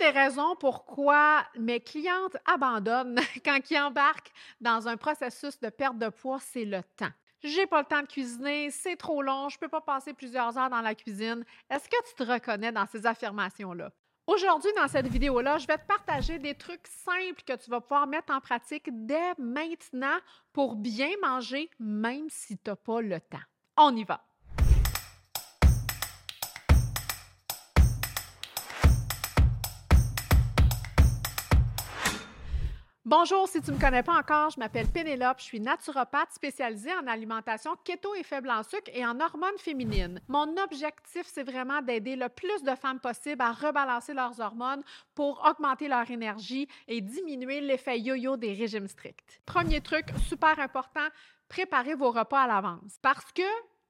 Des raisons pourquoi mes clientes abandonnent quand ils embarquent dans un processus de perte de poids, c'est le temps. J'ai pas le temps de cuisiner, c'est trop long, je peux pas passer plusieurs heures dans la cuisine. Est-ce que tu te reconnais dans ces affirmations-là? Aujourd'hui, dans cette vidéo-là, je vais te partager des trucs simples que tu vas pouvoir mettre en pratique dès maintenant pour bien manger, même si tu n'as pas le temps. On y va! Bonjour, si tu ne me connais pas encore, je m'appelle Pénélope, je suis naturopathe spécialisée en alimentation keto et faible en sucre et en hormones féminines. Mon objectif, c'est vraiment d'aider le plus de femmes possible à rebalancer leurs hormones pour augmenter leur énergie et diminuer l'effet yo-yo des régimes stricts. Premier truc super important, préparez vos repas à l'avance parce que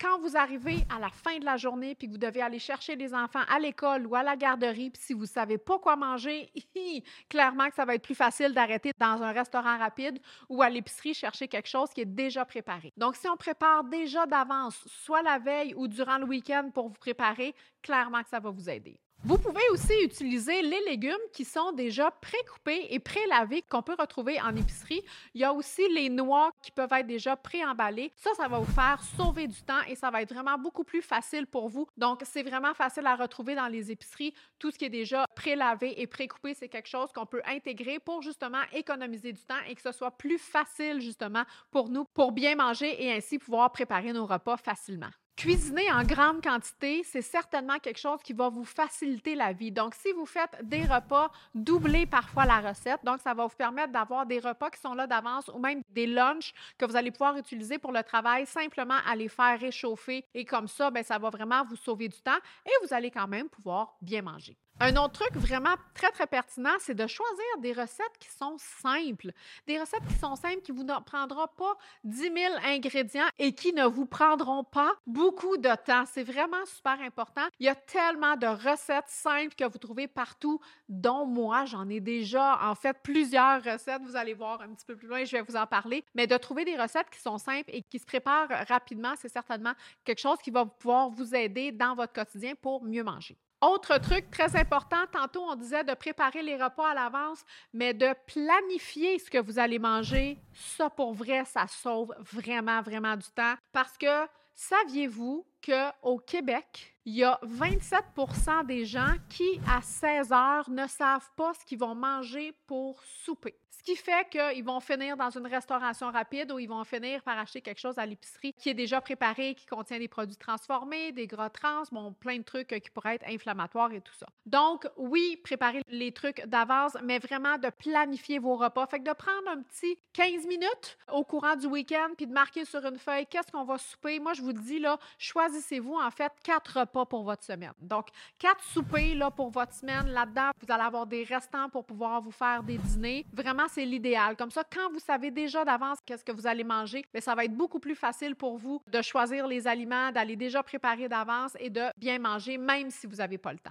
quand vous arrivez à la fin de la journée puis que vous devez aller chercher les enfants à l'école ou à la garderie, puis si vous ne savez pas quoi manger, clairement que ça va être plus facile d'arrêter dans un restaurant rapide ou à l'épicerie chercher quelque chose qui est déjà préparé. Donc, si on prépare déjà d'avance, soit la veille ou durant le week-end pour vous préparer, clairement que ça va vous aider. Vous pouvez aussi utiliser les légumes qui sont déjà pré-coupés et pré-lavés qu'on peut retrouver en épicerie. Il y a aussi les noix qui peuvent être déjà pré-emballées. Ça, ça va vous faire sauver du temps et ça va être vraiment beaucoup plus facile pour vous. Donc, c'est vraiment facile à retrouver dans les épiceries. Tout ce qui est déjà pré-lavé et pré-coupé, c'est quelque chose qu'on peut intégrer pour justement économiser du temps et que ce soit plus facile justement pour nous pour bien manger et ainsi pouvoir préparer nos repas facilement. Cuisiner en grande quantité, c'est certainement quelque chose qui va vous faciliter la vie. Donc, si vous faites des repas, doublez parfois la recette. Donc, ça va vous permettre d'avoir des repas qui sont là d'avance ou même des lunchs que vous allez pouvoir utiliser pour le travail, simplement à les faire réchauffer. Et comme ça, bien, ça va vraiment vous sauver du temps et vous allez quand même pouvoir bien manger. Un autre truc vraiment très, très pertinent, c'est de choisir des recettes qui sont simples. Des recettes qui sont simples, qui ne vous prendront pas 10 000 ingrédients et qui ne vous prendront pas beaucoup de temps. C'est vraiment super important. Il y a tellement de recettes simples que vous trouvez partout, dont moi, j'en ai déjà en fait plusieurs recettes. Vous allez voir un petit peu plus loin, je vais vous en parler. Mais de trouver des recettes qui sont simples et qui se préparent rapidement, c'est certainement quelque chose qui va pouvoir vous aider dans votre quotidien pour mieux manger. Autre truc très important, tantôt on disait de préparer les repas à l'avance, mais de planifier ce que vous allez manger, ça pour vrai, ça sauve vraiment, vraiment du temps. Parce que saviez-vous qu'au Québec, il y a 27% des gens qui, à 16 heures, ne savent pas ce qu'ils vont manger pour souper. Ce qui fait qu'ils vont finir dans une restauration rapide ou ils vont finir par acheter quelque chose à l'épicerie qui est déjà préparé, qui contient des produits transformés, des gras trans, bon, plein de trucs qui pourraient être inflammatoires et tout ça. Donc, oui, préparer les trucs d'avance, mais vraiment de planifier vos repas. Fait que de prendre un petit 15 minutes au courant du week-end puis de marquer sur une feuille qu'est-ce qu'on va souper. Moi, je vous dis, là, choisissez-vous en fait quatre repas pour votre semaine. Donc, quatre soupers là, pour votre semaine. Là-dedans, vous allez avoir des restants pour pouvoir vous faire des dîners. Vraiment, c'est l'idéal. Comme ça, quand vous savez déjà d'avance qu'est-ce que vous allez manger, mais ça va être beaucoup plus facile pour vous de choisir les aliments, d'aller déjà préparer d'avance et de bien manger, même si vous n'avez pas le temps.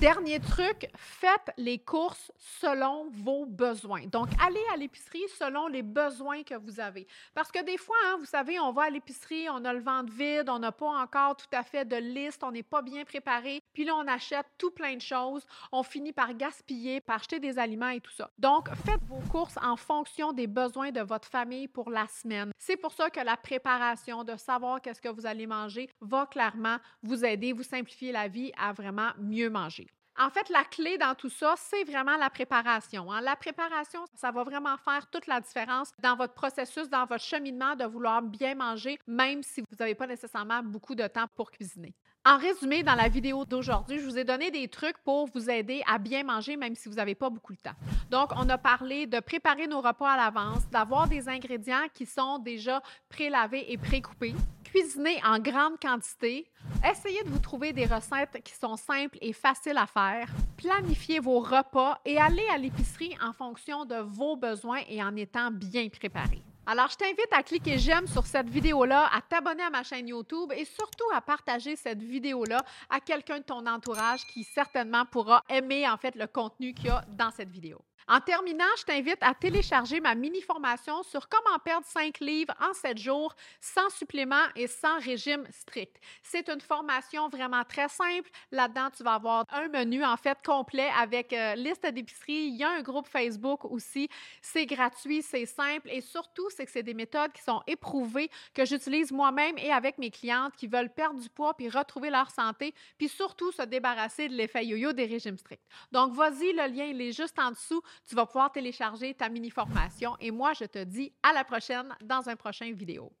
Dernier truc, faites les courses selon vos besoins. Donc, allez à l'épicerie selon les besoins que vous avez. Parce que des fois, hein, vous savez, on va à l'épicerie, on a le ventre vide, on n'a pas encore tout à fait de liste, on n'est pas bien préparé, puis là, on achète tout plein de choses, on finit par gaspiller, par acheter des aliments et tout ça. Donc, faites vos courses en fonction des besoins de votre famille pour la semaine. C'est pour ça que la préparation, de savoir qu'est-ce que vous allez manger, va clairement vous aider, vous simplifier la vie à vraiment mieux manger. En fait, la clé dans tout ça, c'est vraiment la préparation. Hein. La préparation, ça va vraiment faire toute la différence dans votre processus, dans votre cheminement de vouloir bien manger, même si vous n'avez pas nécessairement beaucoup de temps pour cuisiner. En résumé, dans la vidéo d'aujourd'hui, je vous ai donné des trucs pour vous aider à bien manger, même si vous n'avez pas beaucoup de temps. Donc, on a parlé de préparer nos repas à l'avance, d'avoir des ingrédients qui sont déjà pré-lavés et pré-coupés, cuisiner en grande quantité, essayez de vous trouver des recettes qui sont simples et faciles à faire, planifier vos repas et aller à l'épicerie en fonction de vos besoins et en étant bien préparé. Alors, je t'invite à cliquer j'aime sur cette vidéo-là, à t'abonner à ma chaîne YouTube et surtout à partager cette vidéo-là à quelqu'un de ton entourage qui certainement pourra aimer en fait le contenu qu'il y a dans cette vidéo. En terminant, je t'invite à télécharger ma mini-formation sur comment perdre 5 livres en 7 jours sans supplément et sans régime strict. C'est une formation vraiment très simple. Là-dedans, tu vas avoir un menu en fait complet avec euh, liste d'épicerie. Il y a un groupe Facebook aussi. C'est gratuit, c'est simple et surtout, c'est que c'est des méthodes qui sont éprouvées que j'utilise moi-même et avec mes clientes qui veulent perdre du poids puis retrouver leur santé, puis surtout se débarrasser de l'effet yo-yo des régimes stricts. Donc, vas-y, le lien il est juste en dessous tu vas pouvoir télécharger ta mini-formation. Et moi, je te dis à la prochaine dans un prochain vidéo.